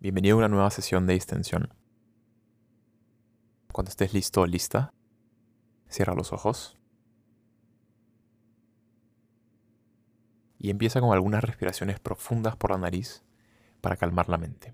Bienvenido a una nueva sesión de distensión. Cuando estés listo o lista, cierra los ojos y empieza con algunas respiraciones profundas por la nariz para calmar la mente.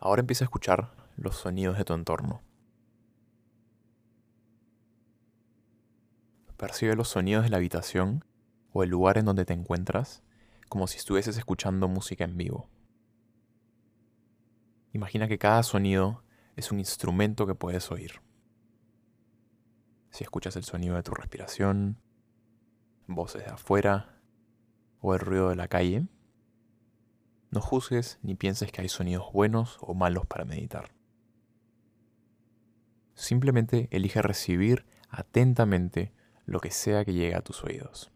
Ahora empieza a escuchar los sonidos de tu entorno. Percibe los sonidos de la habitación o el lugar en donde te encuentras como si estuvieses escuchando música en vivo. Imagina que cada sonido es un instrumento que puedes oír. Si escuchas el sonido de tu respiración, voces de afuera o el ruido de la calle, no juzgues ni pienses que hay sonidos buenos o malos para meditar. Simplemente elige recibir atentamente lo que sea que llegue a tus oídos.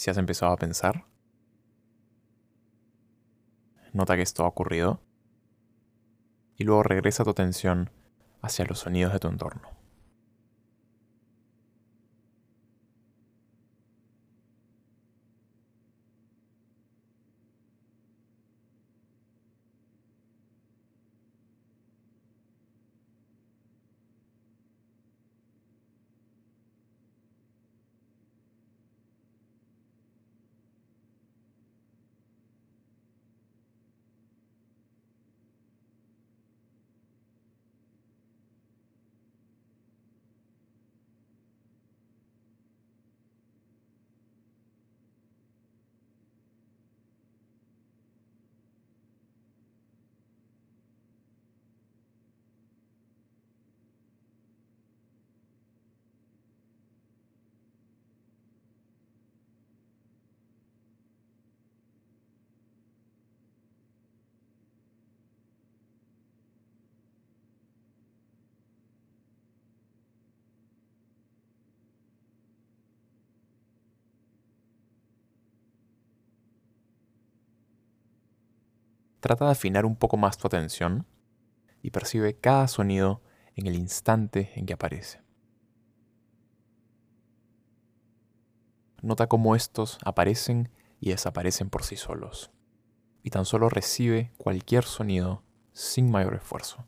Si has empezado a pensar. Nota que esto ha ocurrido. Y luego regresa tu atención hacia los sonidos de tu entorno. Trata de afinar un poco más tu atención y percibe cada sonido en el instante en que aparece. Nota cómo estos aparecen y desaparecen por sí solos, y tan solo recibe cualquier sonido sin mayor esfuerzo.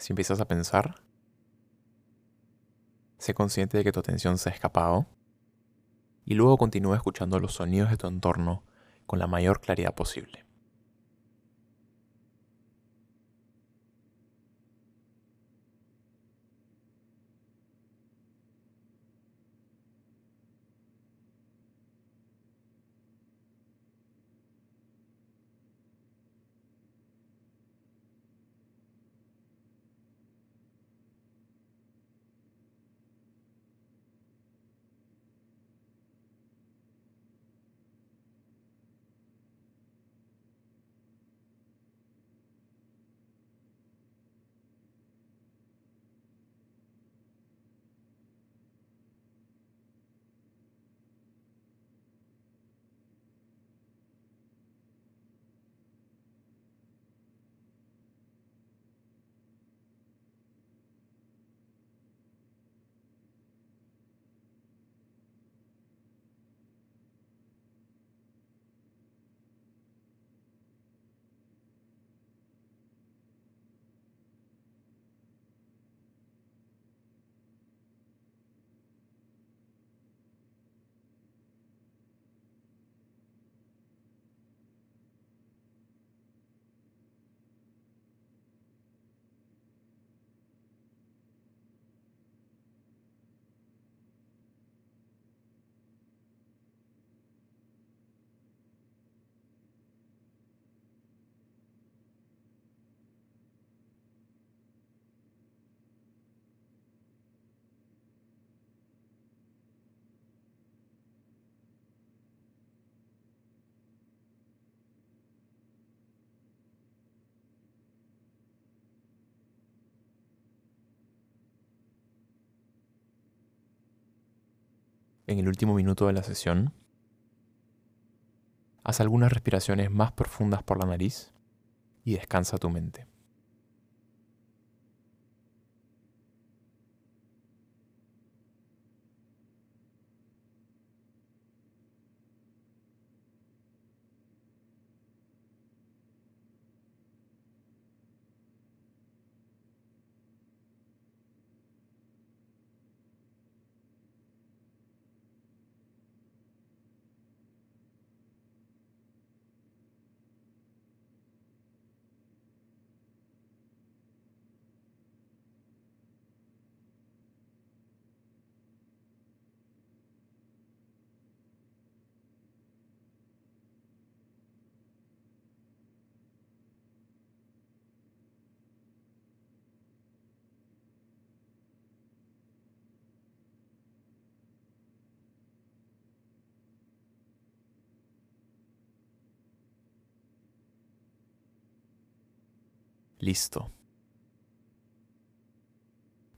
Si empiezas a pensar, sé consciente de que tu atención se ha escapado y luego continúa escuchando los sonidos de tu entorno con la mayor claridad posible. En el último minuto de la sesión, haz algunas respiraciones más profundas por la nariz y descansa tu mente. Listo.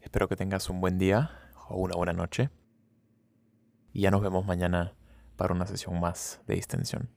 Espero que tengas un buen día o una buena noche. Y ya nos vemos mañana para una sesión más de distensión.